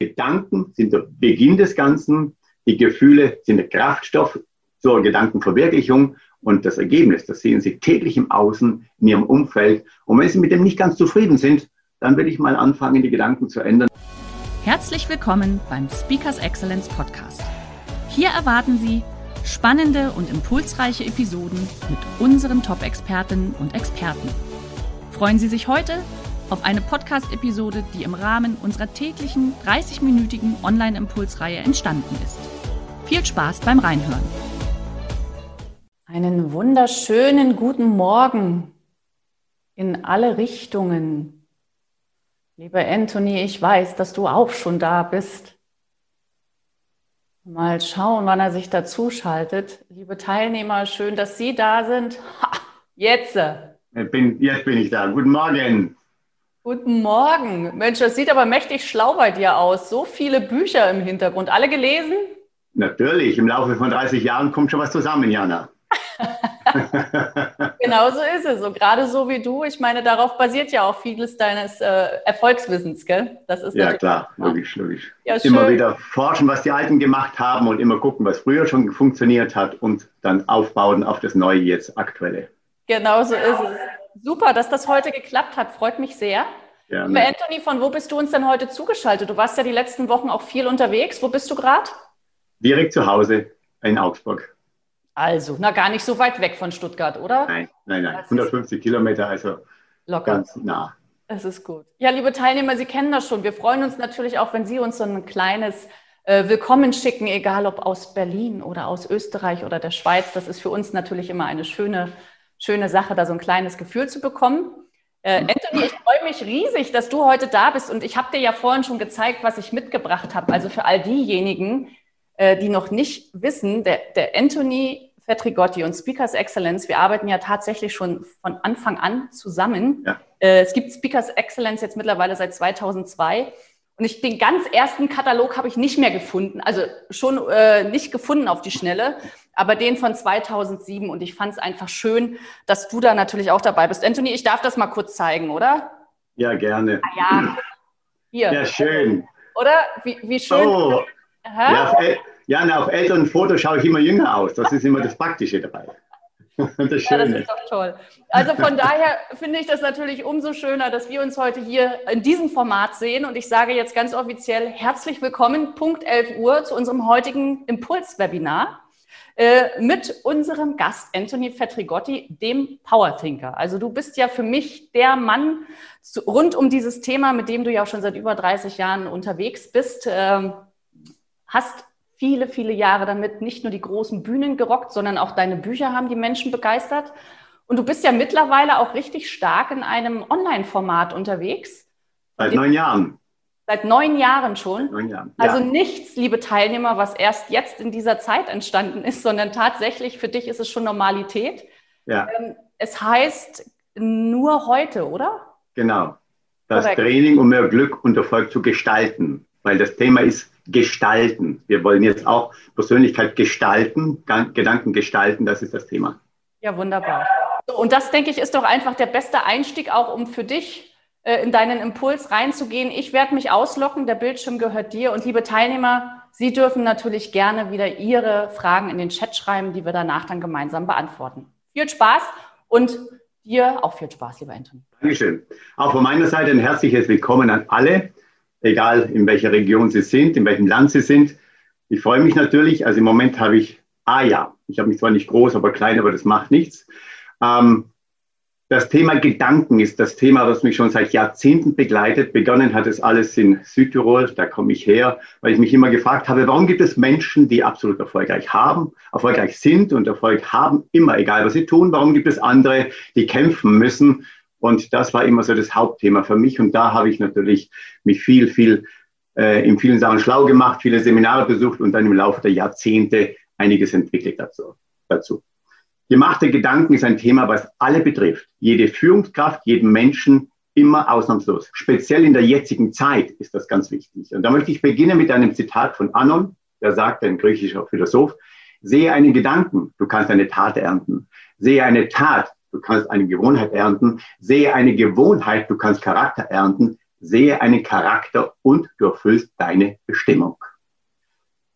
Gedanken sind der Beginn des Ganzen. Die Gefühle sind der Kraftstoff zur Gedankenverwirklichung und das Ergebnis, das sehen Sie täglich im Außen, in Ihrem Umfeld. Und wenn Sie mit dem nicht ganz zufrieden sind, dann will ich mal anfangen, die Gedanken zu ändern. Herzlich willkommen beim Speakers Excellence Podcast. Hier erwarten Sie spannende und impulsreiche Episoden mit unseren Top-Expertinnen und Experten. Freuen Sie sich heute auf eine Podcast-Episode, die im Rahmen unserer täglichen 30-minütigen Online-Impulsreihe entstanden ist. Viel Spaß beim Reinhören. Einen wunderschönen guten Morgen in alle Richtungen. Lieber Anthony, ich weiß, dass du auch schon da bist. Mal schauen, wann er sich dazu schaltet. Liebe Teilnehmer, schön, dass Sie da sind. Ha, jetzt. Bin, jetzt bin ich da. Guten Morgen. Guten Morgen. Mensch, das sieht aber mächtig schlau bei dir aus. So viele Bücher im Hintergrund. Alle gelesen? Natürlich. Im Laufe von 30 Jahren kommt schon was zusammen, Jana. genau so ist es. So gerade so wie du. Ich meine, darauf basiert ja auch vieles deines äh, Erfolgswissens, gell? Das ist ja klar, logisch, logisch. Ja, immer wieder forschen, was die Alten gemacht haben und immer gucken, was früher schon funktioniert hat und dann aufbauen auf das Neue jetzt aktuelle. Genau so ist es. Super, dass das heute geklappt hat. Freut mich sehr. Ja, ne. Anthony, von wo bist du uns denn heute zugeschaltet? Du warst ja die letzten Wochen auch viel unterwegs. Wo bist du gerade? Direkt zu Hause in Augsburg. Also, na gar nicht so weit weg von Stuttgart, oder? Nein, nein, nein. 150 Kilometer, also locker. ganz nah. Es ist gut. Ja, liebe Teilnehmer, Sie kennen das schon. Wir freuen uns natürlich auch, wenn Sie uns so ein kleines äh, Willkommen schicken, egal ob aus Berlin oder aus Österreich oder der Schweiz. Das ist für uns natürlich immer eine schöne schöne Sache, da so ein kleines Gefühl zu bekommen. Äh, Anthony, ich freue mich riesig, dass du heute da bist und ich habe dir ja vorhin schon gezeigt, was ich mitgebracht habe. Also für all diejenigen, äh, die noch nicht wissen, der, der Anthony Fetrigotti und Speakers Excellence, wir arbeiten ja tatsächlich schon von Anfang an zusammen. Ja. Äh, es gibt Speakers Excellence jetzt mittlerweile seit 2002 und ich, den ganz ersten Katalog habe ich nicht mehr gefunden, also schon äh, nicht gefunden auf die Schnelle, aber den von 2007. Und ich fand es einfach schön, dass du da natürlich auch dabei bist. Anthony, ich darf das mal kurz zeigen, oder? Ja, gerne. Ah, ja, hier. Ja, schön. Oder? Wie, wie schön. Oh. Ja, auf, ja, auf älteren Fotos schaue ich immer jünger aus. Das ist immer das Praktische dabei. Das, ja, das ist doch toll. Also von daher finde ich das natürlich umso schöner, dass wir uns heute hier in diesem Format sehen. Und ich sage jetzt ganz offiziell herzlich willkommen, Punkt 11 Uhr, zu unserem heutigen Impuls-Webinar äh, mit unserem Gast Anthony Fetrigotti, dem Power Thinker. Also du bist ja für mich der Mann zu, rund um dieses Thema, mit dem du ja auch schon seit über 30 Jahren unterwegs bist. Ähm, hast viele, viele Jahre damit nicht nur die großen Bühnen gerockt, sondern auch deine Bücher haben die Menschen begeistert. Und du bist ja mittlerweile auch richtig stark in einem Online-Format unterwegs. Seit neun Jahren. Seit neun Jahren schon. Neun Jahren. Ja. Also nichts, liebe Teilnehmer, was erst jetzt in dieser Zeit entstanden ist, sondern tatsächlich für dich ist es schon Normalität. Ja. Ähm, es heißt nur heute, oder? Genau. Das Korrekt. Training, um mehr Glück und Erfolg zu gestalten. Weil das Thema ist gestalten. Wir wollen jetzt auch Persönlichkeit gestalten, Gedanken gestalten, das ist das Thema. Ja, wunderbar. Und das, denke ich, ist doch einfach der beste Einstieg, auch um für dich äh, in deinen Impuls reinzugehen. Ich werde mich auslocken, der Bildschirm gehört dir. Und liebe Teilnehmer, Sie dürfen natürlich gerne wieder Ihre Fragen in den Chat schreiben, die wir danach dann gemeinsam beantworten. Viel Spaß und dir auch viel Spaß, lieber Anton. Dankeschön. Auch von meiner Seite ein herzliches Willkommen an alle egal in welcher Region Sie sind, in welchem Land Sie sind. Ich freue mich natürlich. Also im Moment habe ich, ah ja, ich habe mich zwar nicht groß, aber klein, aber das macht nichts. Ähm, das Thema Gedanken ist das Thema, das mich schon seit Jahrzehnten begleitet. Begonnen hat es alles in Südtirol, da komme ich her, weil ich mich immer gefragt habe, warum gibt es Menschen, die absolut erfolgreich haben, erfolgreich sind und Erfolg haben, immer egal was sie tun, warum gibt es andere, die kämpfen müssen und das war immer so das Hauptthema für mich. Und da habe ich natürlich mich viel, viel äh, in vielen Sachen schlau gemacht, viele Seminare besucht und dann im Laufe der Jahrzehnte einiges entwickelt dazu. dazu. Gemachte Gedanken ist ein Thema, was alle betrifft. Jede Führungskraft, jeden Menschen, immer ausnahmslos. Speziell in der jetzigen Zeit ist das ganz wichtig. Und da möchte ich beginnen mit einem Zitat von Anon, der sagt, ein griechischer Philosoph, sehe einen Gedanken, du kannst eine Tat ernten. Sehe eine Tat, du kannst eine Gewohnheit ernten. Sehe eine Gewohnheit, du kannst Charakter ernten. Sehe einen Charakter und du erfüllst deine Bestimmung.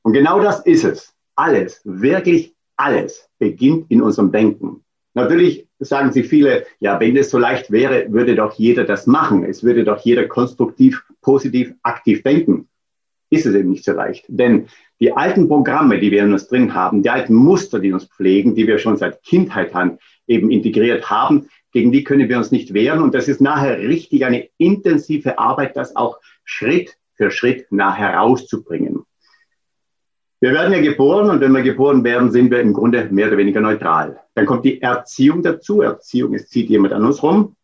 Und genau das ist es. Alles, wirklich alles beginnt in unserem Denken. Natürlich sagen sich viele, ja, wenn es so leicht wäre, würde doch jeder das machen. Es würde doch jeder konstruktiv, positiv, aktiv denken. Ist es eben nicht so leicht. Denn die alten Programme, die wir in uns drin haben, die alten Muster, die uns pflegen, die wir schon seit Kindheit an eben integriert haben, gegen die können wir uns nicht wehren. Und das ist nachher richtig eine intensive Arbeit, das auch Schritt für Schritt nachher rauszubringen. Wir werden ja geboren und wenn wir geboren werden, sind wir im Grunde mehr oder weniger neutral. Dann kommt die Erziehung dazu. Erziehung, es zieht jemand an uns rum.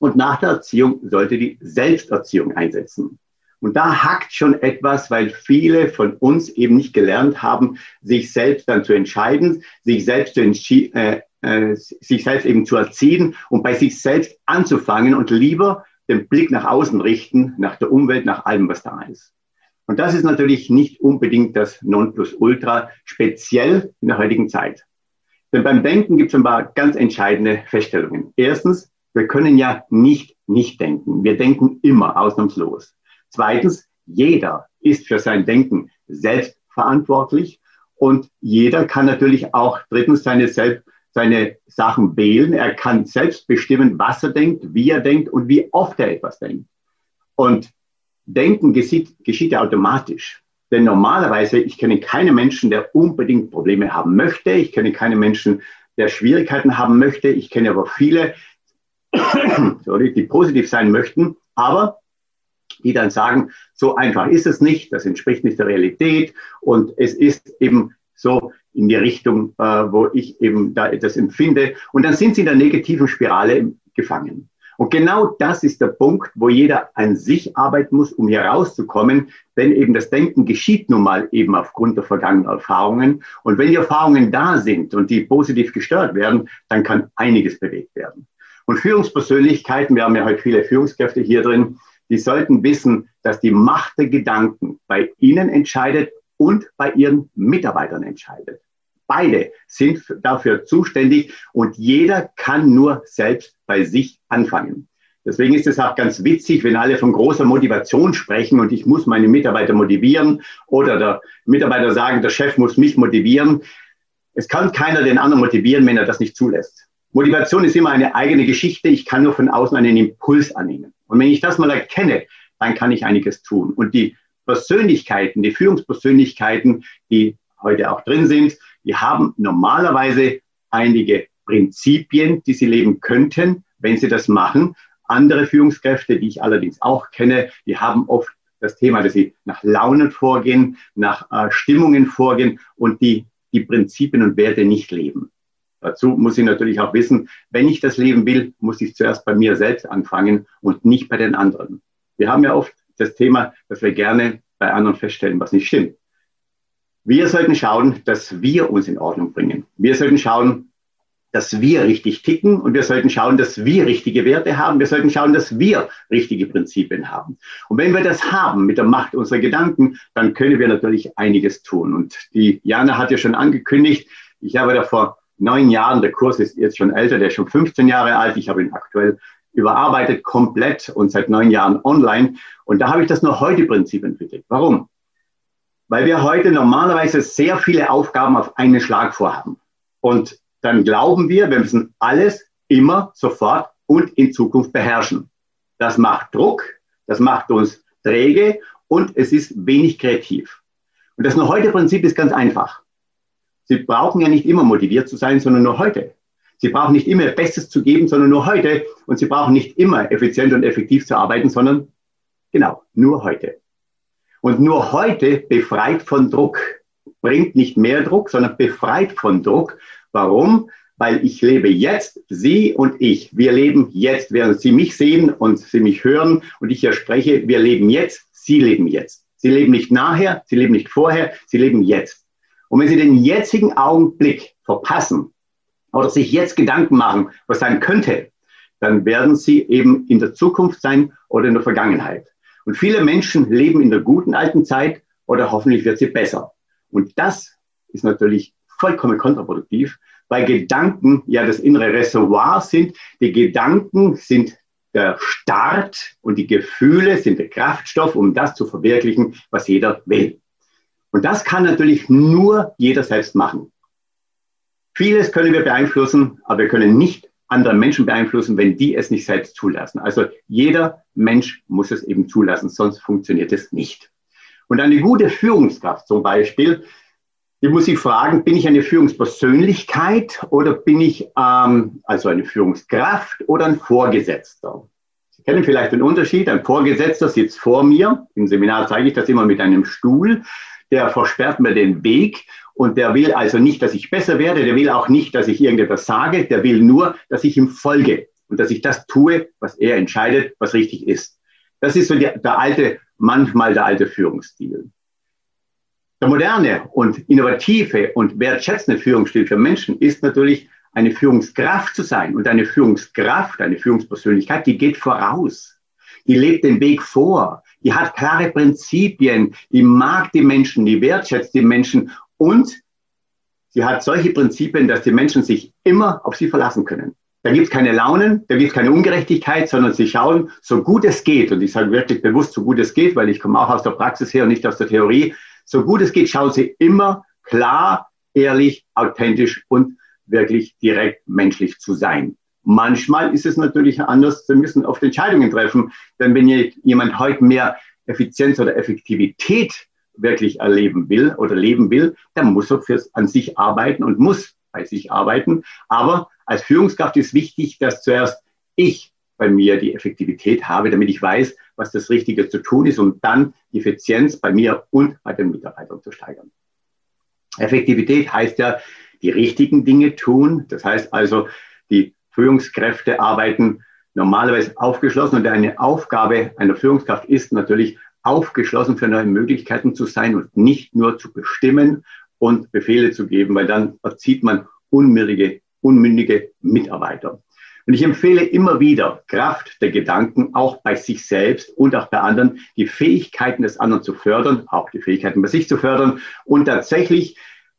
Und nach der Erziehung sollte die Selbsterziehung einsetzen. Und da hackt schon etwas, weil viele von uns eben nicht gelernt haben, sich selbst dann zu entscheiden, sich selbst, zu äh, äh, sich selbst eben zu erziehen und bei sich selbst anzufangen und lieber den Blick nach außen richten, nach der Umwelt, nach allem, was da ist. Und das ist natürlich nicht unbedingt das Nonplusultra, speziell in der heutigen Zeit. Denn beim Denken gibt es ein paar ganz entscheidende Feststellungen. Erstens, wir können ja nicht nicht denken. Wir denken immer ausnahmslos. Zweitens, jeder ist für sein Denken selbst verantwortlich und jeder kann natürlich auch drittens seine, selbst, seine Sachen wählen. Er kann selbst bestimmen, was er denkt, wie er denkt und wie oft er etwas denkt. Und Denken geschieht, geschieht ja automatisch. Denn normalerweise, ich kenne keinen Menschen, der unbedingt Probleme haben möchte. Ich kenne keinen Menschen, der Schwierigkeiten haben möchte. Ich kenne aber viele, sorry, die positiv sein möchten, aber die dann sagen, so einfach ist es nicht, das entspricht nicht der Realität und es ist eben so in die Richtung, äh, wo ich eben da etwas empfinde. Und dann sind sie in der negativen Spirale gefangen. Und genau das ist der Punkt, wo jeder an sich arbeiten muss, um hier rauszukommen. Denn eben das Denken geschieht nun mal eben aufgrund der vergangenen Erfahrungen. Und wenn die Erfahrungen da sind und die positiv gestört werden, dann kann einiges bewegt werden. Und Führungspersönlichkeiten, wir haben ja heute viele Führungskräfte hier drin, die sollten wissen, dass die Macht der Gedanken bei ihnen entscheidet und bei ihren Mitarbeitern entscheidet. Beide sind dafür zuständig und jeder kann nur selbst bei sich anfangen. Deswegen ist es auch ganz witzig, wenn alle von großer Motivation sprechen und ich muss meine Mitarbeiter motivieren oder der Mitarbeiter sagen, der Chef muss mich motivieren. Es kann keiner den anderen motivieren, wenn er das nicht zulässt. Motivation ist immer eine eigene Geschichte. Ich kann nur von außen einen Impuls annehmen. Und wenn ich das mal erkenne, dann kann ich einiges tun. Und die Persönlichkeiten, die Führungspersönlichkeiten, die heute auch drin sind, die haben normalerweise einige Prinzipien, die sie leben könnten, wenn sie das machen. Andere Führungskräfte, die ich allerdings auch kenne, die haben oft das Thema, dass sie nach Launen vorgehen, nach äh, Stimmungen vorgehen und die die Prinzipien und Werte nicht leben. Dazu muss ich natürlich auch wissen, wenn ich das leben will, muss ich zuerst bei mir selbst anfangen und nicht bei den anderen. Wir haben ja oft das Thema, dass wir gerne bei anderen feststellen, was nicht stimmt. Wir sollten schauen, dass wir uns in Ordnung bringen. Wir sollten schauen, dass wir richtig ticken und wir sollten schauen, dass wir richtige Werte haben. Wir sollten schauen, dass wir richtige Prinzipien haben. Und wenn wir das haben mit der Macht unserer Gedanken, dann können wir natürlich einiges tun. Und die Jana hat ja schon angekündigt, ich habe da vor neun Jahren, der Kurs ist jetzt schon älter, der ist schon 15 Jahre alt, ich habe ihn aktuell überarbeitet komplett und seit neun Jahren online. Und da habe ich das nur heute Prinzip entwickelt. Warum? weil wir heute normalerweise sehr viele Aufgaben auf einen Schlag vorhaben. Und dann glauben wir, wir müssen alles immer, sofort und in Zukunft beherrschen. Das macht Druck, das macht uns träge und es ist wenig kreativ. Und das nur heute Prinzip ist ganz einfach. Sie brauchen ja nicht immer motiviert zu sein, sondern nur heute. Sie brauchen nicht immer Bestes zu geben, sondern nur heute. Und Sie brauchen nicht immer effizient und effektiv zu arbeiten, sondern genau, nur heute. Und nur heute befreit von Druck, bringt nicht mehr Druck, sondern befreit von Druck. Warum? Weil ich lebe jetzt, Sie und ich. Wir leben jetzt, während Sie mich sehen und Sie mich hören und ich hier spreche. Wir leben jetzt Sie leben jetzt. Sie leben nicht nachher, Sie leben nicht vorher, Sie leben jetzt. Und wenn Sie den jetzigen Augenblick verpassen oder sich jetzt Gedanken machen, was sein könnte, dann werden Sie eben in der Zukunft sein oder in der Vergangenheit. Und viele Menschen leben in der guten alten Zeit oder hoffentlich wird sie besser. Und das ist natürlich vollkommen kontraproduktiv, weil Gedanken ja das innere Reservoir sind. Die Gedanken sind der Start und die Gefühle sind der Kraftstoff, um das zu verwirklichen, was jeder will. Und das kann natürlich nur jeder selbst machen. Vieles können wir beeinflussen, aber wir können nicht andere Menschen beeinflussen, wenn die es nicht selbst zulassen. Also jeder Mensch muss es eben zulassen, sonst funktioniert es nicht. Und eine gute Führungskraft zum Beispiel, die muss sich fragen, bin ich eine Führungspersönlichkeit oder bin ich ähm, also eine Führungskraft oder ein Vorgesetzter? Sie kennen vielleicht den Unterschied. Ein Vorgesetzter sitzt vor mir. Im Seminar zeige ich das immer mit einem Stuhl. Der versperrt mir den Weg und der will also nicht, dass ich besser werde. Der will auch nicht, dass ich irgendetwas sage. Der will nur, dass ich ihm folge und dass ich das tue, was er entscheidet, was richtig ist. Das ist so der, der alte manchmal der alte Führungsstil. Der moderne und innovative und wertschätzende Führungsstil für Menschen ist natürlich eine Führungskraft zu sein. Und eine Führungskraft, eine Führungspersönlichkeit, die geht voraus. Die lebt den Weg vor. Die hat klare Prinzipien. Die mag die Menschen, die wertschätzt die Menschen. Und sie hat solche Prinzipien, dass die Menschen sich immer auf sie verlassen können. Da gibt es keine Launen, da gibt es keine Ungerechtigkeit, sondern sie schauen, so gut es geht, und ich sage wirklich bewusst, so gut es geht, weil ich komme auch aus der Praxis her und nicht aus der Theorie, so gut es geht, schauen sie immer klar, ehrlich, authentisch und wirklich direkt menschlich zu sein. Manchmal ist es natürlich anders, sie müssen oft Entscheidungen treffen, denn wenn jemand heute mehr Effizienz oder Effektivität wirklich erleben will oder leben will, dann muss er fürs an sich arbeiten und muss bei sich arbeiten. Aber als Führungskraft ist wichtig, dass zuerst ich bei mir die Effektivität habe, damit ich weiß, was das Richtige zu tun ist, um dann die Effizienz bei mir und bei den Mitarbeitern zu steigern. Effektivität heißt ja, die richtigen Dinge tun. Das heißt also, die Führungskräfte arbeiten normalerweise aufgeschlossen und eine Aufgabe einer Führungskraft ist natürlich aufgeschlossen für neue Möglichkeiten zu sein und nicht nur zu bestimmen und Befehle zu geben, weil dann erzieht man unmündige, unmündige Mitarbeiter. Und ich empfehle immer wieder, Kraft der Gedanken auch bei sich selbst und auch bei anderen, die Fähigkeiten des anderen zu fördern, auch die Fähigkeiten bei sich zu fördern und tatsächlich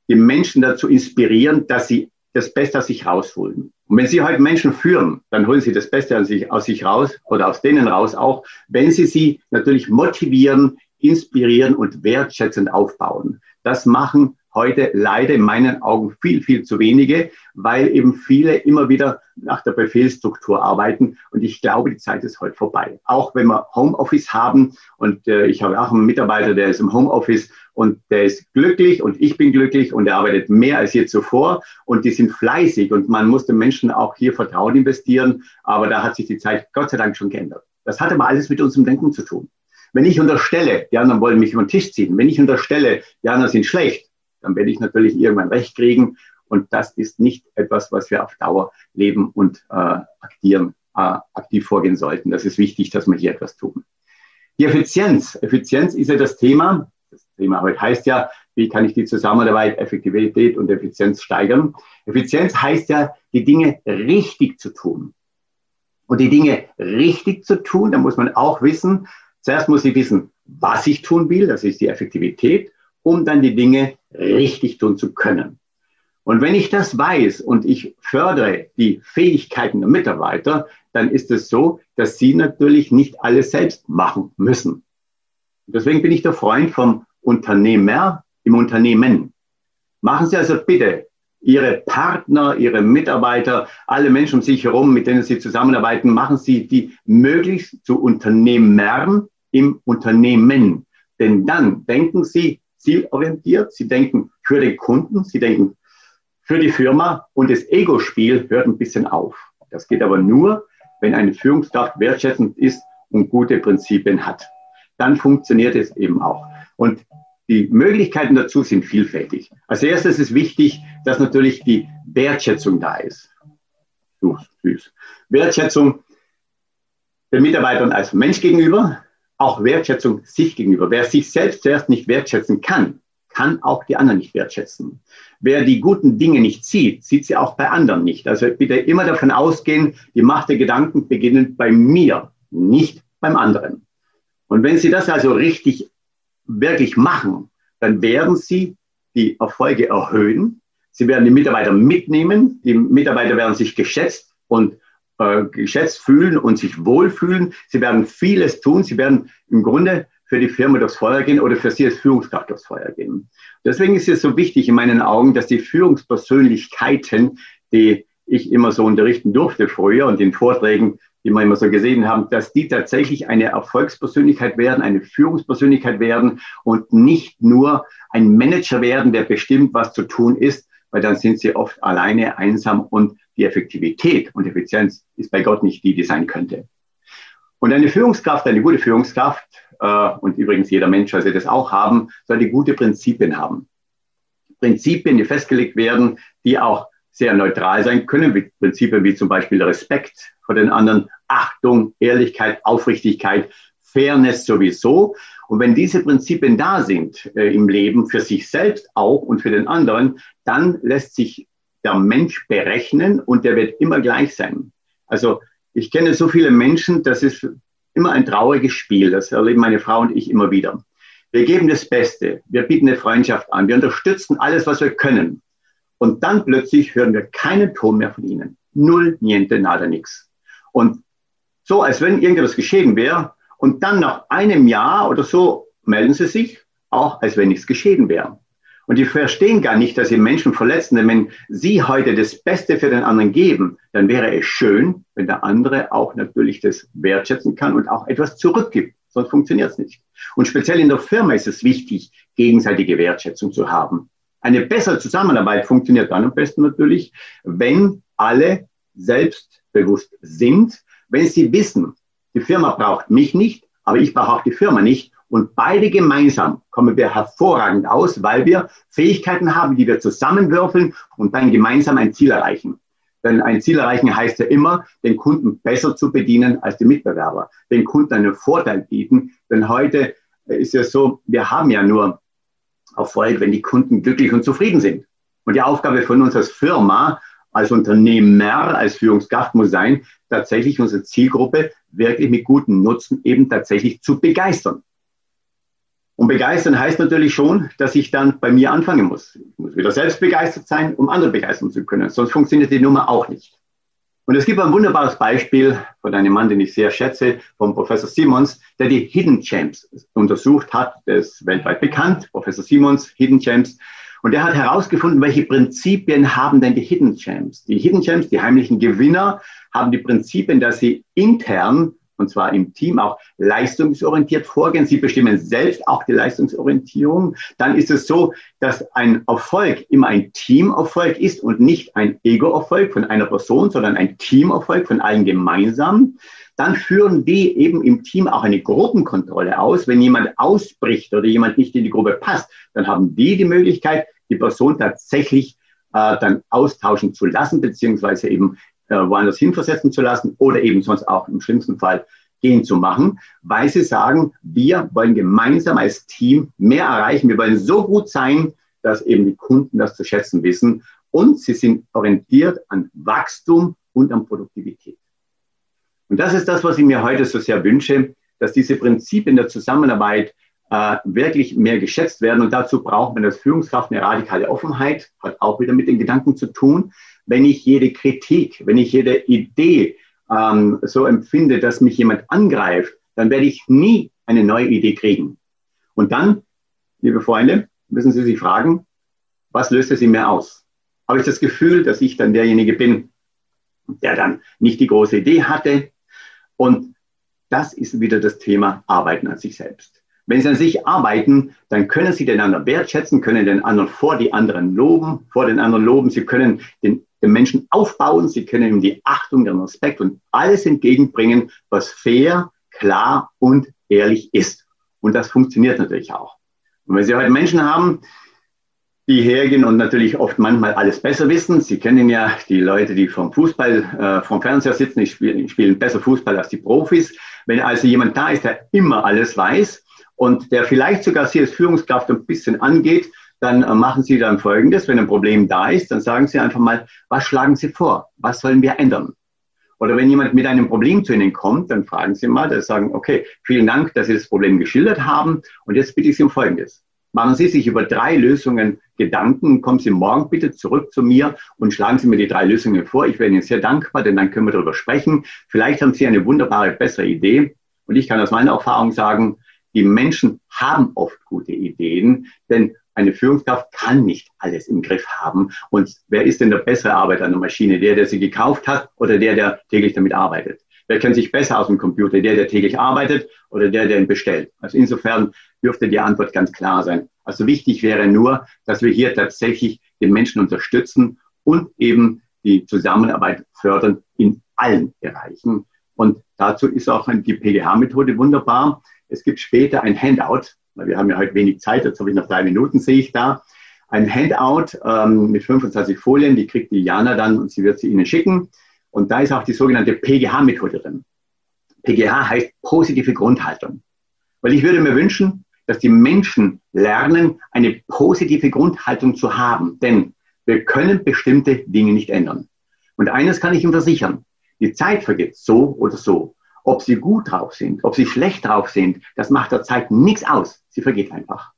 die Menschen dazu inspirieren, dass sie das Beste aus sich rausholen. Und wenn Sie heute Menschen führen, dann holen Sie das Beste aus sich, aus sich raus oder aus denen raus auch, wenn Sie sie natürlich motivieren, inspirieren und wertschätzend aufbauen. Das machen heute leider in meinen Augen viel, viel zu wenige, weil eben viele immer wieder nach der Befehlsstruktur arbeiten. Und ich glaube, die Zeit ist heute vorbei. Auch wenn wir Homeoffice haben und äh, ich habe auch einen Mitarbeiter, der ist im Homeoffice und der ist glücklich und ich bin glücklich und er arbeitet mehr als je zuvor und die sind fleißig und man muss den Menschen auch hier Vertrauen investieren. Aber da hat sich die Zeit Gott sei Dank schon geändert. Das hat aber alles mit unserem Denken zu tun. Wenn ich unterstelle, die anderen wollen mich über den Tisch ziehen, wenn ich unterstelle, die anderen sind schlecht, dann werde ich natürlich irgendwann recht kriegen. Und das ist nicht etwas, was wir auf Dauer leben und äh, aktieren, äh, aktiv vorgehen sollten. Das ist wichtig, dass wir hier etwas tun. Die Effizienz. Effizienz ist ja das Thema. Das Thema heute heißt ja, wie kann ich die Zusammenarbeit, Effektivität und Effizienz steigern? Effizienz heißt ja, die Dinge richtig zu tun. Und die Dinge richtig zu tun, da muss man auch wissen, zuerst muss ich wissen, was ich tun will, das ist die Effektivität um dann die Dinge richtig tun zu können. Und wenn ich das weiß und ich fördere die Fähigkeiten der Mitarbeiter, dann ist es so, dass sie natürlich nicht alles selbst machen müssen. Deswegen bin ich der Freund vom Unternehmer im Unternehmen. Machen Sie also bitte Ihre Partner, Ihre Mitarbeiter, alle Menschen um sich herum, mit denen Sie zusammenarbeiten, machen Sie die möglichst zu Unternehmern im Unternehmen. Denn dann denken Sie zielorientiert, sie denken für den Kunden, sie denken für die Firma und das Ego-Spiel hört ein bisschen auf. Das geht aber nur, wenn eine Führungskraft wertschätzend ist und gute Prinzipien hat. Dann funktioniert es eben auch. Und die Möglichkeiten dazu sind vielfältig. Als erstes ist wichtig, dass natürlich die Wertschätzung da ist. Süß. Wertschätzung den Mitarbeitern als Mensch gegenüber, auch Wertschätzung sich gegenüber. Wer sich selbst zuerst nicht wertschätzen kann, kann auch die anderen nicht wertschätzen. Wer die guten Dinge nicht sieht, sieht sie auch bei anderen nicht. Also bitte immer davon ausgehen, die Macht der Gedanken beginnt bei mir, nicht beim anderen. Und wenn Sie das also richtig wirklich machen, dann werden Sie die Erfolge erhöhen. Sie werden die Mitarbeiter mitnehmen. Die Mitarbeiter werden sich geschätzt und äh, geschätzt fühlen und sich wohlfühlen. Sie werden vieles tun. Sie werden im Grunde für die Firma durchs Feuer gehen oder für Sie als Führungskraft durchs Feuer gehen. Deswegen ist es so wichtig in meinen Augen, dass die Führungspersönlichkeiten, die ich immer so unterrichten durfte früher und in Vorträgen, die wir immer so gesehen haben, dass die tatsächlich eine Erfolgspersönlichkeit werden, eine Führungspersönlichkeit werden und nicht nur ein Manager werden, der bestimmt, was zu tun ist, weil dann sind sie oft alleine, einsam und die Effektivität und Effizienz ist bei Gott nicht die, die sein könnte. Und eine Führungskraft, eine gute Führungskraft, äh, und übrigens jeder Mensch soll das auch haben, sollte gute Prinzipien haben. Prinzipien, die festgelegt werden, die auch sehr neutral sein können, wie Prinzipien wie zum Beispiel Respekt vor den anderen, Achtung, Ehrlichkeit, Aufrichtigkeit, Fairness sowieso. Und wenn diese Prinzipien da sind äh, im Leben, für sich selbst auch und für den anderen, dann lässt sich der Mensch berechnen und der wird immer gleich sein. Also ich kenne so viele Menschen, das ist immer ein trauriges Spiel. Das erleben meine Frau und ich immer wieder. Wir geben das Beste. Wir bieten eine Freundschaft an. Wir unterstützen alles, was wir können. Und dann plötzlich hören wir keinen Ton mehr von ihnen. Null, niente, nada, nix. Und so, als wenn irgendetwas geschehen wäre. Und dann nach einem Jahr oder so melden sie sich, auch als wenn nichts geschehen wäre. Und die verstehen gar nicht, dass sie Menschen verletzen. Denn wenn sie heute das Beste für den anderen geben, dann wäre es schön, wenn der andere auch natürlich das wertschätzen kann und auch etwas zurückgibt. Sonst funktioniert es nicht. Und speziell in der Firma ist es wichtig, gegenseitige Wertschätzung zu haben. Eine bessere Zusammenarbeit funktioniert dann am besten natürlich, wenn alle selbstbewusst sind, wenn sie wissen, die Firma braucht mich nicht, aber ich brauche auch die Firma nicht und beide gemeinsam kommen wir hervorragend aus, weil wir Fähigkeiten haben, die wir zusammenwürfeln und dann gemeinsam ein Ziel erreichen. Denn ein Ziel erreichen heißt ja immer, den Kunden besser zu bedienen als die Mitbewerber, den Kunden einen Vorteil bieten. Denn heute ist ja so, wir haben ja nur Erfolg, wenn die Kunden glücklich und zufrieden sind. Und die Aufgabe von uns als Firma, als Unternehmer, als Führungskraft muss sein, tatsächlich unsere Zielgruppe wirklich mit gutem Nutzen eben tatsächlich zu begeistern. Und begeistern heißt natürlich schon, dass ich dann bei mir anfangen muss. Ich muss wieder selbst begeistert sein, um andere begeistern zu können. Sonst funktioniert die Nummer auch nicht. Und es gibt ein wunderbares Beispiel von einem Mann, den ich sehr schätze, vom Professor Simons, der die Hidden Champs untersucht hat. Der ist weltweit bekannt, Professor Simons, Hidden Champs. Und er hat herausgefunden, welche Prinzipien haben denn die Hidden Champs? Die Hidden Champs, die heimlichen Gewinner, haben die Prinzipien, dass sie intern und zwar im Team auch leistungsorientiert vorgehen. Sie bestimmen selbst auch die Leistungsorientierung. Dann ist es so, dass ein Erfolg immer ein Teamerfolg ist und nicht ein Ego-Erfolg von einer Person, sondern ein Teamerfolg von allen gemeinsam. Dann führen die eben im Team auch eine Gruppenkontrolle aus. Wenn jemand ausbricht oder jemand nicht in die Gruppe passt, dann haben die die Möglichkeit, die Person tatsächlich äh, dann austauschen zu lassen, beziehungsweise eben äh, woanders hinversetzen zu lassen oder eben sonst auch im schlimmsten Fall gehen zu machen, weil sie sagen, wir wollen gemeinsam als Team mehr erreichen. Wir wollen so gut sein, dass eben die Kunden das zu schätzen wissen. Und sie sind orientiert an Wachstum und an Produktivität. Und das ist das, was ich mir heute so sehr wünsche, dass diese Prinzipien der Zusammenarbeit äh, wirklich mehr geschätzt werden. Und dazu braucht man als Führungskraft eine radikale Offenheit, hat auch wieder mit den Gedanken zu tun wenn ich jede Kritik, wenn ich jede Idee ähm, so empfinde, dass mich jemand angreift, dann werde ich nie eine neue Idee kriegen. Und dann, liebe Freunde, müssen Sie sich fragen, was löst es in mir aus? Habe ich das Gefühl, dass ich dann derjenige bin, der dann nicht die große Idee hatte? Und das ist wieder das Thema Arbeiten an sich selbst. Wenn Sie an sich arbeiten, dann können Sie den anderen wertschätzen, können den anderen vor die anderen loben, vor den anderen loben. Sie können den den Menschen aufbauen, sie können ihm die Achtung, den Respekt und alles entgegenbringen, was fair, klar und ehrlich ist. Und das funktioniert natürlich auch. Und wenn Sie heute Menschen haben, die hergehen und natürlich oft manchmal alles besser wissen. Sie kennen ja die Leute, die vom Fußball, äh, vom Fernseher sitzen, die spielen, spielen besser Fußball als die Profis. Wenn also jemand da ist, der immer alles weiß und der vielleicht sogar Sie als Führungskraft ein bisschen angeht, dann äh, machen Sie dann Folgendes. Wenn ein Problem da ist, dann sagen Sie einfach mal, was schlagen Sie vor? Was sollen wir ändern? Oder wenn jemand mit einem Problem zu Ihnen kommt, dann fragen Sie mal, dann sagen, okay, vielen Dank, dass Sie das Problem geschildert haben und jetzt bitte ich Sie um Folgendes. Machen Sie sich über drei Lösungen Gedanken, kommen Sie morgen bitte zurück zu mir und schlagen Sie mir die drei Lösungen vor. Ich wäre Ihnen sehr dankbar, denn dann können wir darüber sprechen. Vielleicht haben Sie eine wunderbare, bessere Idee. Und ich kann aus meiner Erfahrung sagen, die Menschen haben oft gute Ideen, denn eine Führungskraft kann nicht alles im Griff haben. Und wer ist denn der bessere Arbeiter an der Maschine? Der, der sie gekauft hat oder der, der täglich damit arbeitet? Wer kennt sich besser aus dem Computer? Der, der täglich arbeitet oder der, der ihn bestellt? Also insofern dürfte die Antwort ganz klar sein. Also wichtig wäre nur, dass wir hier tatsächlich den Menschen unterstützen und eben die Zusammenarbeit fördern in allen Bereichen. Und dazu ist auch die PGH-Methode wunderbar. Es gibt später ein Handout, weil wir haben ja heute wenig Zeit, jetzt habe ich noch drei Minuten, sehe ich da. Ein Handout ähm, mit 25 Folien, die kriegt die Jana dann und sie wird sie Ihnen schicken. Und da ist auch die sogenannte PGH-Methode drin. PGH heißt positive Grundhaltung. Weil ich würde mir wünschen, dass die Menschen lernen, eine positive Grundhaltung zu haben. Denn wir können bestimmte Dinge nicht ändern. Und eines kann ich Ihnen versichern. Die Zeit vergeht so oder so. Ob Sie gut drauf sind, ob Sie schlecht drauf sind, das macht der Zeit nichts aus. Sie vergeht einfach.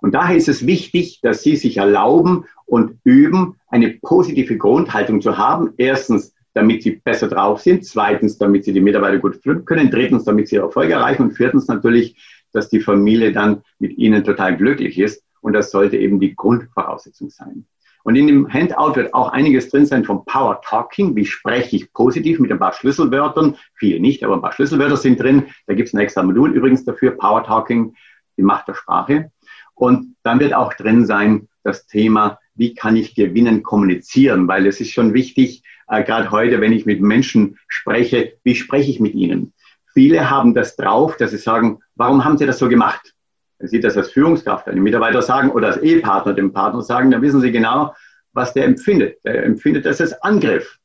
Und daher ist es wichtig, dass Sie sich erlauben und üben, eine positive Grundhaltung zu haben. Erstens, damit Sie besser drauf sind. Zweitens, damit Sie die Mitarbeiter gut führen können. Drittens, damit Sie Erfolg erreichen. Und viertens natürlich, dass die Familie dann mit ihnen total glücklich ist. Und das sollte eben die Grundvoraussetzung sein. Und in dem Handout wird auch einiges drin sein vom Power Talking. Wie spreche ich positiv mit ein paar Schlüsselwörtern? Viel nicht, aber ein paar Schlüsselwörter sind drin. Da gibt es ein extra Modul übrigens dafür, Power Talking, die Macht der Sprache. Und dann wird auch drin sein das Thema, wie kann ich gewinnen, kommunizieren, weil es ist schon wichtig, äh, gerade heute, wenn ich mit Menschen spreche, wie spreche ich mit ihnen? Viele haben das drauf, dass sie sagen, warum haben sie das so gemacht? Wenn Sie das als Führungskraft einem Mitarbeiter sagen oder als Ehepartner dem Partner sagen, dann wissen Sie genau, was der empfindet. Der empfindet das als Angriff.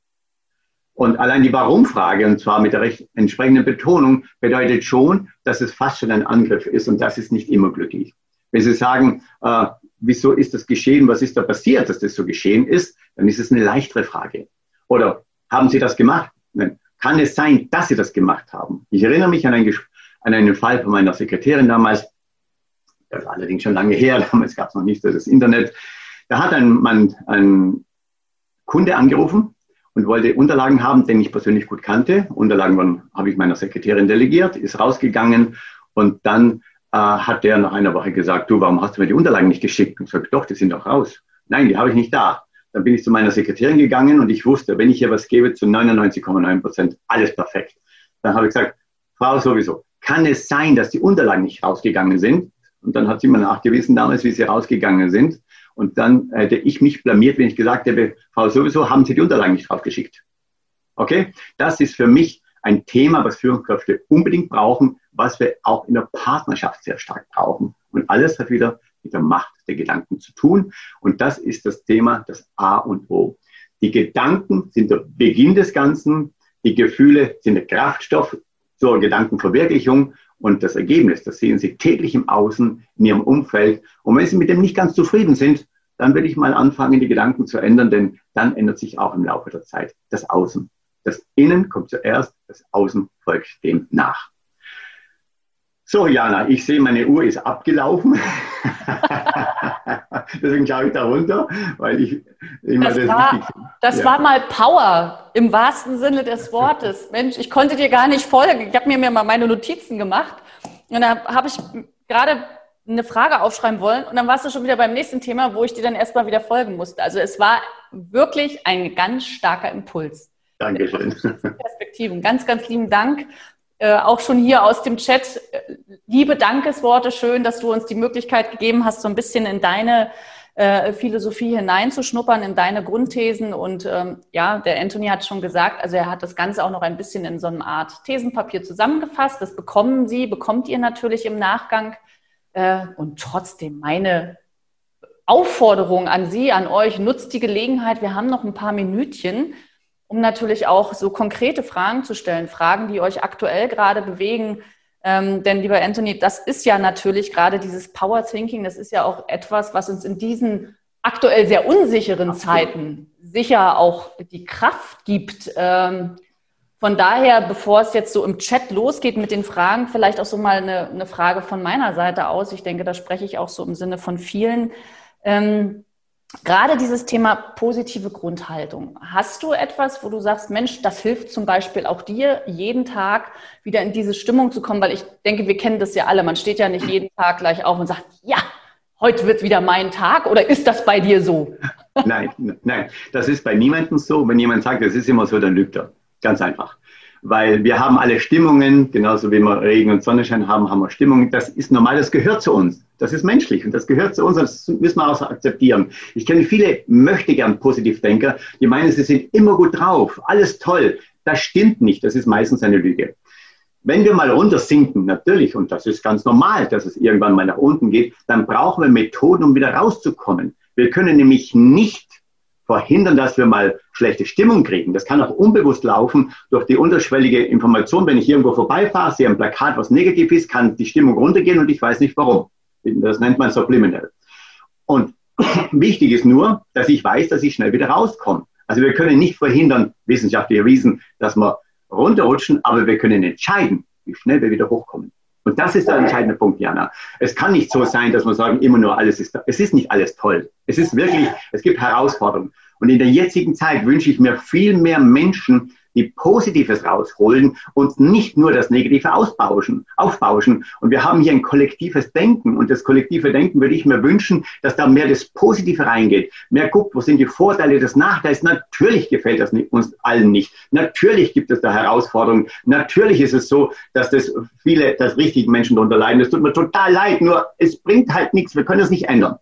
Und allein die Warum-Frage, und zwar mit der entsprechenden Betonung, bedeutet schon, dass es fast schon ein Angriff ist und das ist nicht immer glücklich. Wenn Sie sagen, äh, wieso ist das geschehen, was ist da passiert, dass das so geschehen ist, dann ist es eine leichtere Frage. Oder haben Sie das gemacht? Nein kann es sein, dass sie das gemacht haben. Ich erinnere mich an einen, an einen Fall von meiner Sekretärin damals, das war allerdings schon lange her, damals gab es noch nicht das Internet. Da hat ein, Mann, ein Kunde angerufen und wollte Unterlagen haben, den ich persönlich gut kannte. Unterlagen habe ich meiner Sekretärin delegiert, ist rausgegangen und dann äh, hat der nach einer Woche gesagt, du, warum hast du mir die Unterlagen nicht geschickt? Und ich sage, doch, die sind doch raus. Nein, die habe ich nicht da. Dann bin ich zu meiner Sekretärin gegangen und ich wusste, wenn ich ihr was gebe, zu 99,9 Prozent alles perfekt. Dann habe ich gesagt, Frau sowieso, kann es sein, dass die Unterlagen nicht rausgegangen sind? Und dann hat sie mir nachgewiesen damals, wie sie rausgegangen sind. Und dann hätte ich mich blamiert, wenn ich gesagt hätte, Frau sowieso, haben Sie die Unterlagen nicht draufgeschickt. Okay? Das ist für mich ein Thema, was Führungskräfte unbedingt brauchen, was wir auch in der Partnerschaft sehr stark brauchen. Und alles hat wieder mit der Macht der Gedanken zu tun. Und das ist das Thema, das A und O. Die Gedanken sind der Beginn des Ganzen. Die Gefühle sind der Kraftstoff zur Gedankenverwirklichung. Und das Ergebnis, das sehen Sie täglich im Außen, in Ihrem Umfeld. Und wenn Sie mit dem nicht ganz zufrieden sind, dann würde ich mal anfangen, die Gedanken zu ändern, denn dann ändert sich auch im Laufe der Zeit das Außen. Das Innen kommt zuerst, das Außen folgt dem nach. So, Jana, ich sehe, meine Uhr ist abgelaufen. Deswegen schaue ich da runter, weil ich immer das, das war, Das ja. war mal Power im wahrsten Sinne des Wortes. Mensch, ich konnte dir gar nicht folgen. Ich habe mir mal meine Notizen gemacht und da habe ich gerade eine Frage aufschreiben wollen und dann warst du schon wieder beim nächsten Thema, wo ich dir dann erstmal wieder folgen musste. Also es war wirklich ein ganz starker Impuls. Dankeschön. Perspektiven. Ganz, ganz lieben Dank. Äh, auch schon hier aus dem Chat äh, liebe Dankesworte. Schön, dass du uns die Möglichkeit gegeben hast, so ein bisschen in deine äh, Philosophie hineinzuschnuppern, in deine Grundthesen. Und ähm, ja, der Anthony hat schon gesagt, also er hat das Ganze auch noch ein bisschen in so einer Art Thesenpapier zusammengefasst. Das bekommen Sie, bekommt ihr natürlich im Nachgang. Äh, und trotzdem meine Aufforderung an Sie, an euch, nutzt die Gelegenheit. Wir haben noch ein paar Minütchen, um natürlich auch so konkrete Fragen zu stellen, Fragen, die euch aktuell gerade bewegen. Ähm, denn lieber Anthony, das ist ja natürlich gerade dieses Power Thinking, das ist ja auch etwas, was uns in diesen aktuell sehr unsicheren Zeiten sicher auch die Kraft gibt. Ähm, von daher, bevor es jetzt so im Chat losgeht mit den Fragen, vielleicht auch so mal eine, eine Frage von meiner Seite aus. Ich denke, da spreche ich auch so im Sinne von vielen. Ähm, gerade dieses Thema positive Grundhaltung. Hast du etwas, wo du sagst, Mensch, das hilft zum Beispiel auch dir, jeden Tag wieder in diese Stimmung zu kommen? Weil ich denke, wir kennen das ja alle. Man steht ja nicht jeden Tag gleich auf und sagt, ja, heute wird wieder mein Tag. Oder ist das bei dir so? Nein, nein, das ist bei niemandem so. Wenn jemand sagt, das ist immer so, dann lügt er. Ganz einfach weil wir haben alle Stimmungen, genauso wie wir Regen und Sonnenschein haben, haben wir Stimmungen. Das ist normal, das gehört zu uns. Das ist menschlich und das gehört zu uns und das müssen wir auch akzeptieren. Ich kenne viele möchte gern Positivdenker, die meinen, sie sind immer gut drauf, alles toll. Das stimmt nicht, das ist meistens eine Lüge. Wenn wir mal runter sinken, natürlich, und das ist ganz normal, dass es irgendwann mal nach unten geht, dann brauchen wir Methoden, um wieder rauszukommen. Wir können nämlich nicht verhindern, dass wir mal schlechte Stimmung kriegen. Das kann auch unbewusst laufen durch die unterschwellige Information. Wenn ich irgendwo vorbeifahre, sehe ein Plakat, was negativ ist, kann die Stimmung runtergehen und ich weiß nicht warum. Das nennt man Subliminal. Und wichtig ist nur, dass ich weiß, dass ich schnell wieder rauskomme. Also wir können nicht verhindern, wissenschaftlich erwiesen, dass wir runterrutschen, aber wir können entscheiden, wie schnell wir wieder hochkommen. Und das ist der entscheidende Punkt, Jana. Es kann nicht so sein, dass wir sagen, immer nur alles ist, es ist nicht alles toll. Es ist wirklich, es gibt Herausforderungen. Und in der jetzigen Zeit wünsche ich mir viel mehr Menschen, die Positives rausholen und nicht nur das Negative ausbauschen, aufbauschen. Und wir haben hier ein kollektives Denken. Und das kollektive Denken würde ich mir wünschen, dass da mehr das Positive reingeht. Mehr guckt, wo sind die Vorteile des Nachteils. Natürlich gefällt das uns allen nicht. Natürlich gibt es da Herausforderungen. Natürlich ist es so, dass das viele, dass richtige Menschen darunter leiden. Das tut mir total leid. Nur es bringt halt nichts. Wir können es nicht ändern.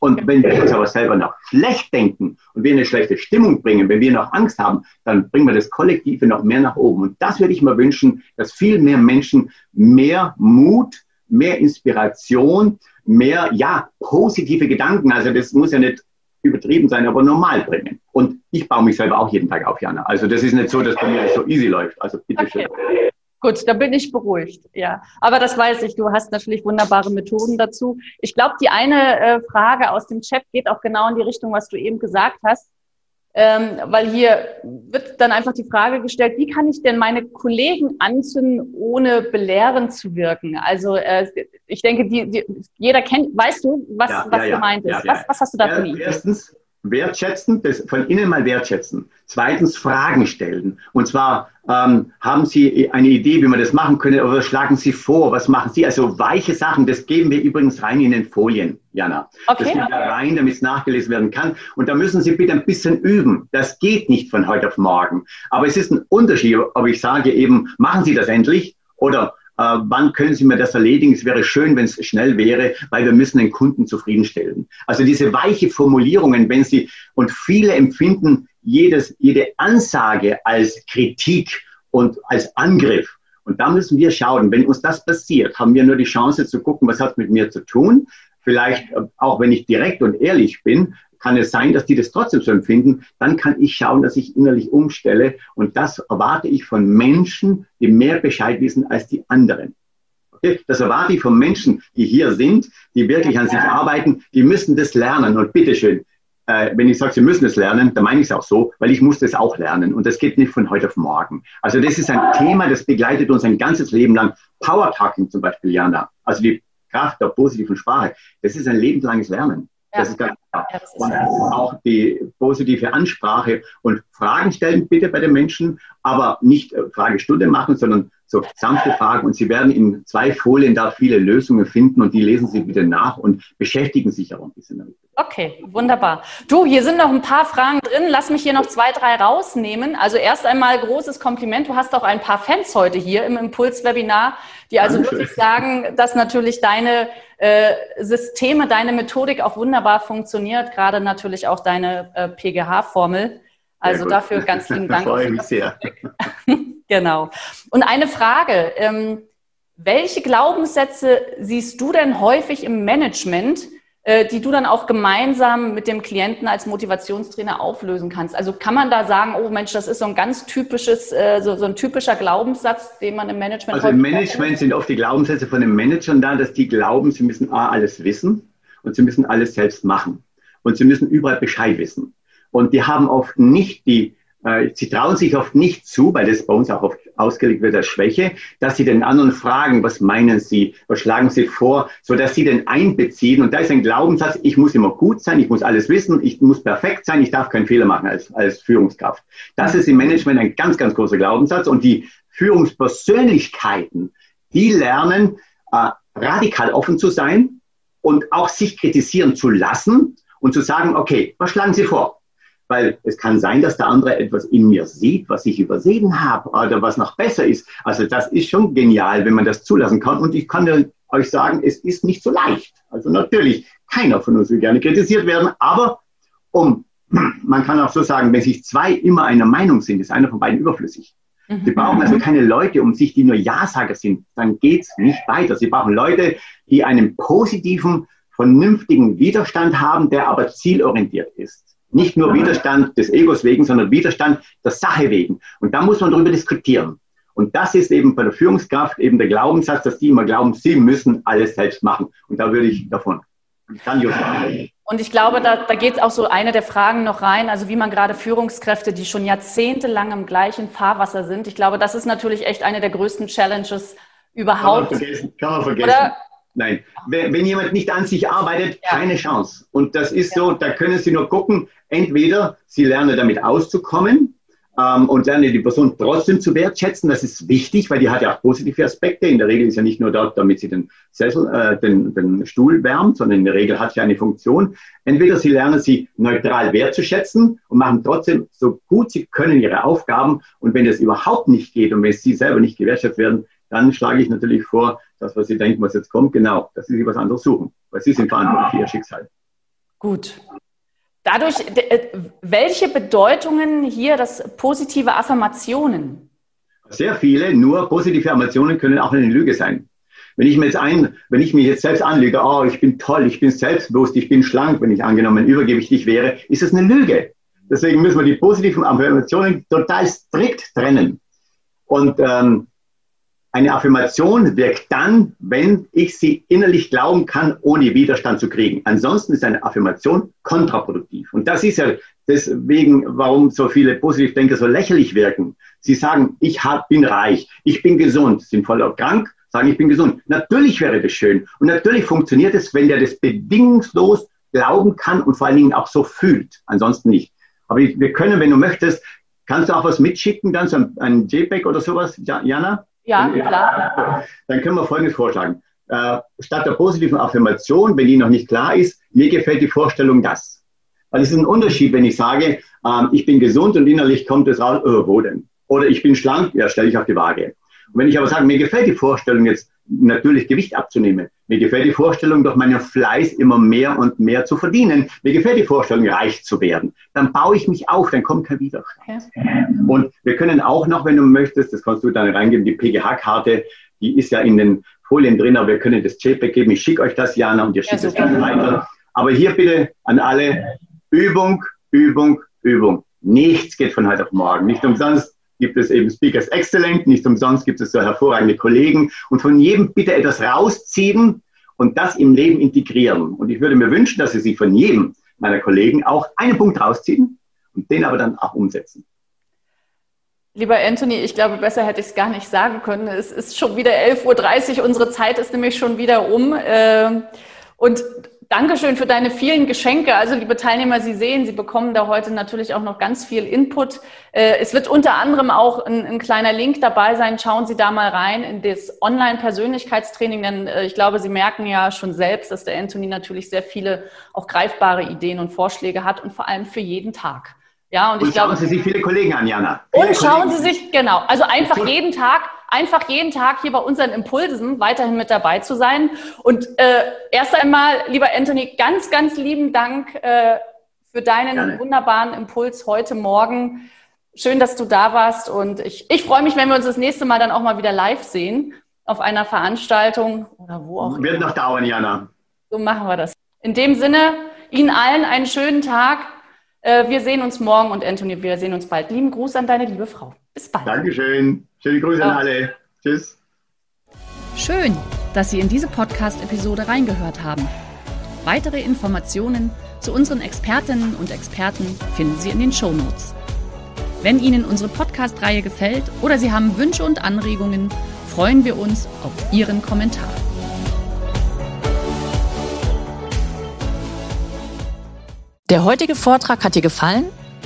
Und wenn wir uns aber selber noch schlecht denken und wir eine schlechte Stimmung bringen, wenn wir noch Angst haben, dann bringen wir das Kollektive noch mehr nach oben. Und das würde ich mir wünschen, dass viel mehr Menschen mehr Mut, mehr Inspiration, mehr, ja, positive Gedanken, also das muss ja nicht übertrieben sein, aber normal bringen. Und ich baue mich selber auch jeden Tag auf, Jana. Also das ist nicht so, dass bei mir so easy läuft. Also bitte okay. Gut, da bin ich beruhigt, ja. Aber das weiß ich, du hast natürlich wunderbare Methoden dazu. Ich glaube, die eine äh, Frage aus dem Chat geht auch genau in die Richtung, was du eben gesagt hast. Ähm, weil hier wird dann einfach die Frage gestellt, wie kann ich denn meine Kollegen anzünden, ohne belehrend zu wirken? Also äh, ich denke, die, die, jeder kennt, weißt du, was, ja, was ja, gemeint ja, ist? Was, was, hast du da Idee? Erstens, wertschätzen, das von innen mal wertschätzen. Zweitens Fragen stellen. Und zwar ähm, haben Sie eine Idee, wie man das machen könnte, oder schlagen Sie vor, was machen Sie? Also weiche Sachen, das geben wir übrigens rein in den Folien, Jana. Okay. Das geht da rein, damit es nachgelesen werden kann. Und da müssen Sie bitte ein bisschen üben. Das geht nicht von heute auf morgen. Aber es ist ein Unterschied, ob ich sage eben, machen Sie das endlich oder wann können Sie mir das erledigen? Es wäre schön, wenn es schnell wäre, weil wir müssen den Kunden zufriedenstellen. Also diese weiche Formulierungen, wenn Sie, und viele empfinden jedes, jede Ansage als Kritik und als Angriff. Und da müssen wir schauen, wenn uns das passiert, haben wir nur die Chance zu gucken, was hat mit mir zu tun. Vielleicht, äh, auch wenn ich direkt und ehrlich bin, kann es sein, dass die das trotzdem so empfinden, dann kann ich schauen, dass ich innerlich umstelle. Und das erwarte ich von Menschen, die mehr Bescheid wissen als die anderen. Okay? Das erwarte ich von Menschen, die hier sind, die wirklich an sich arbeiten, die müssen das lernen. Und bitteschön, äh, wenn ich sage, sie müssen es lernen, dann meine ich es auch so, weil ich muss das auch lernen. Und das geht nicht von heute auf morgen. Also das ist ein Thema, das begleitet uns ein ganzes Leben lang. Power Talking zum Beispiel, Jana, also die Kraft der positiven Sprache, das ist ein lebenslanges Lernen. Das ist ganz klar. Ja, ist und auch die positive Ansprache und Fragen stellen bitte bei den Menschen, aber nicht äh, Fragestunde machen, sondern so sanfte Fragen. Und Sie werden in zwei Folien da viele Lösungen finden und die lesen Sie bitte nach und beschäftigen sich auch ein bisschen damit. Okay, wunderbar. Du, hier sind noch ein paar Fragen drin. Lass mich hier noch zwei, drei rausnehmen. Also erst einmal großes Kompliment. Du hast auch ein paar Fans heute hier im Impuls-Webinar, die also Dankeschön. wirklich sagen, dass natürlich deine äh, Systeme, deine Methodik auch wunderbar funktioniert. Gerade natürlich auch deine äh, PGH-Formel. Also dafür ganz lieben Dank. Freue mich sehr. genau. Und eine Frage. Ähm, welche Glaubenssätze siehst du denn häufig im Management, äh, die du dann auch gemeinsam mit dem Klienten als Motivationstrainer auflösen kannst. Also kann man da sagen, oh Mensch, das ist so ein ganz typisches, äh, so, so ein typischer Glaubenssatz, den man im Management. Also im Management sind oft die Glaubenssätze von den Managern da, dass die glauben, sie müssen A, alles wissen und sie müssen alles selbst machen. Und sie müssen überall Bescheid wissen. Und die haben oft nicht die äh, sie trauen sich oft nicht zu, weil das bei uns auch oft ausgelegt wird als Schwäche, dass sie den anderen fragen, was meinen sie, was schlagen sie vor, so dass sie den einbeziehen. Und da ist ein Glaubenssatz, ich muss immer gut sein, ich muss alles wissen, ich muss perfekt sein, ich darf keinen Fehler machen als, als Führungskraft. Das ist im Management ein ganz, ganz großer Glaubenssatz. Und die Führungspersönlichkeiten, die lernen, äh, radikal offen zu sein und auch sich kritisieren zu lassen und zu sagen, okay, was schlagen Sie vor? Weil es kann sein, dass der andere etwas in mir sieht, was ich übersehen habe oder was noch besser ist. Also das ist schon genial, wenn man das zulassen kann. Und ich kann euch sagen, es ist nicht so leicht. Also natürlich, keiner von uns will gerne kritisiert werden, aber um, man kann auch so sagen, wenn sich zwei immer einer Meinung sind, ist einer von beiden überflüssig. Mhm. Sie brauchen also keine Leute um sich, die nur Ja-Sager sind. Dann geht's nicht weiter. Sie brauchen Leute, die einen positiven, vernünftigen Widerstand haben, der aber zielorientiert ist. Nicht nur Widerstand des Egos wegen, sondern Widerstand der Sache wegen. Und da muss man darüber diskutieren. Und das ist eben bei der Führungskraft eben der Glaubenssatz, dass die immer glauben, sie müssen alles selbst machen. Und da würde ich davon Und ich glaube, da, da geht auch so eine der Fragen noch rein, also wie man gerade Führungskräfte, die schon jahrzehntelang im gleichen Fahrwasser sind. Ich glaube, das ist natürlich echt eine der größten Challenges überhaupt. Kann man vergessen. Kann man vergessen. Oder Nein, wenn, wenn, jemand nicht an sich arbeitet, ja. keine Chance. Und das ist ja. so, da können Sie nur gucken, entweder Sie lernen damit auszukommen ähm, und lernen die Person trotzdem zu wertschätzen. Das ist wichtig, weil die hat ja auch positive Aspekte. In der Regel ist ja nicht nur dort, damit sie den Sessel, äh, den, den Stuhl wärmt, sondern in der Regel hat sie eine Funktion. Entweder Sie lernen sie neutral wertzuschätzen und machen trotzdem so gut Sie können Ihre Aufgaben. Und wenn das überhaupt nicht geht und wenn Sie selber nicht gewertschätzt werden, dann schlage ich natürlich vor, das, was Sie denken, was jetzt kommt, genau, dass Sie sich was anderes suchen, weil Sie sind verantwortlich für Ihr Schicksal. Gut. Dadurch, äh, welche Bedeutungen hier das positive Affirmationen? Sehr viele, nur positive Affirmationen können auch eine Lüge sein. Wenn ich mir jetzt ein, wenn ich mich jetzt selbst anlege, oh, ich bin toll, ich bin selbstbewusst, ich bin schlank, wenn ich angenommen übergewichtig wäre, ist das eine Lüge. Deswegen müssen wir die positiven Affirmationen total strikt trennen. Und ähm, eine Affirmation wirkt dann, wenn ich sie innerlich glauben kann, ohne Widerstand zu kriegen. Ansonsten ist eine Affirmation kontraproduktiv. Und das ist ja deswegen, warum so viele Positivdenker so lächerlich wirken. Sie sagen, ich hab, bin reich, ich bin gesund, sind voller krank, sagen, ich bin gesund. Natürlich wäre das schön. Und natürlich funktioniert es, wenn der das bedingungslos glauben kann und vor allen Dingen auch so fühlt. Ansonsten nicht. Aber wir können, wenn du möchtest, kannst du auch was mitschicken, dann so ein, ein JPEG oder sowas, Jana? Ja, klar. Dann können wir Folgendes vorschlagen. Äh, statt der positiven Affirmation, wenn die noch nicht klar ist, mir gefällt die Vorstellung das. Weil es ist ein Unterschied, wenn ich sage, ähm, ich bin gesund und innerlich kommt es raus, oh, wo denn? Oder ich bin schlank, ja, stelle ich auf die Waage. Und wenn ich aber sage, mir gefällt die Vorstellung jetzt natürlich Gewicht abzunehmen, mir gefällt die Vorstellung, durch meinen Fleiß immer mehr und mehr zu verdienen, mir gefällt die Vorstellung, reich zu werden, dann baue ich mich auf, dann kommt kein Widerstand. Okay. Und wir können auch noch, wenn du möchtest, das kannst du dann reingeben, die PGH-Karte, die ist ja in den Folien drin, aber wir können das JPEG geben. Ich schicke euch das, Jana, und ihr schickt es dann weiter. Aber hier bitte an alle Übung, Übung, Übung. Nichts geht von heute auf morgen. Nicht umsonst gibt es eben Speakers Excellent, nicht umsonst gibt es so hervorragende Kollegen und von jedem bitte etwas rausziehen und das im Leben integrieren. Und ich würde mir wünschen, dass Sie sich von jedem meiner Kollegen auch einen Punkt rausziehen und den aber dann auch umsetzen. Lieber Anthony, ich glaube, besser hätte ich es gar nicht sagen können. Es ist schon wieder 11.30 Uhr, unsere Zeit ist nämlich schon wieder um. Ähm, und Dankeschön für deine vielen Geschenke. Also, liebe Teilnehmer, Sie sehen, Sie bekommen da heute natürlich auch noch ganz viel Input. Äh, es wird unter anderem auch ein, ein kleiner Link dabei sein. Schauen Sie da mal rein in das Online-Persönlichkeitstraining, denn äh, ich glaube, Sie merken ja schon selbst, dass der Anthony natürlich sehr viele auch greifbare Ideen und Vorschläge hat und vor allem für jeden Tag. Ja, und, und ich schauen glaube, Sie sich viele Kollegen an, Jana. Viele und schauen Kollegen. Sie sich, genau, also einfach jeden Tag, einfach jeden Tag hier bei unseren Impulsen weiterhin mit dabei zu sein. Und äh, erst einmal, lieber Anthony, ganz, ganz lieben Dank äh, für deinen Gerne. wunderbaren Impuls heute Morgen. Schön, dass du da warst und ich, ich freue mich, wenn wir uns das nächste Mal dann auch mal wieder live sehen auf einer Veranstaltung oder wo auch immer. Wird noch dauern, Jana. So machen wir das. In dem Sinne, Ihnen allen einen schönen Tag. Äh, wir sehen uns morgen und Anthony, wir sehen uns bald. Lieben Gruß an deine liebe Frau. Bis bald. Dankeschön. Schöne Grüße ja. an alle. Tschüss. Schön, dass Sie in diese Podcast-Episode reingehört haben. Weitere Informationen zu unseren Expertinnen und Experten finden Sie in den Show Notes. Wenn Ihnen unsere Podcast-Reihe gefällt oder Sie haben Wünsche und Anregungen, freuen wir uns auf Ihren Kommentar. Der heutige Vortrag hat dir gefallen?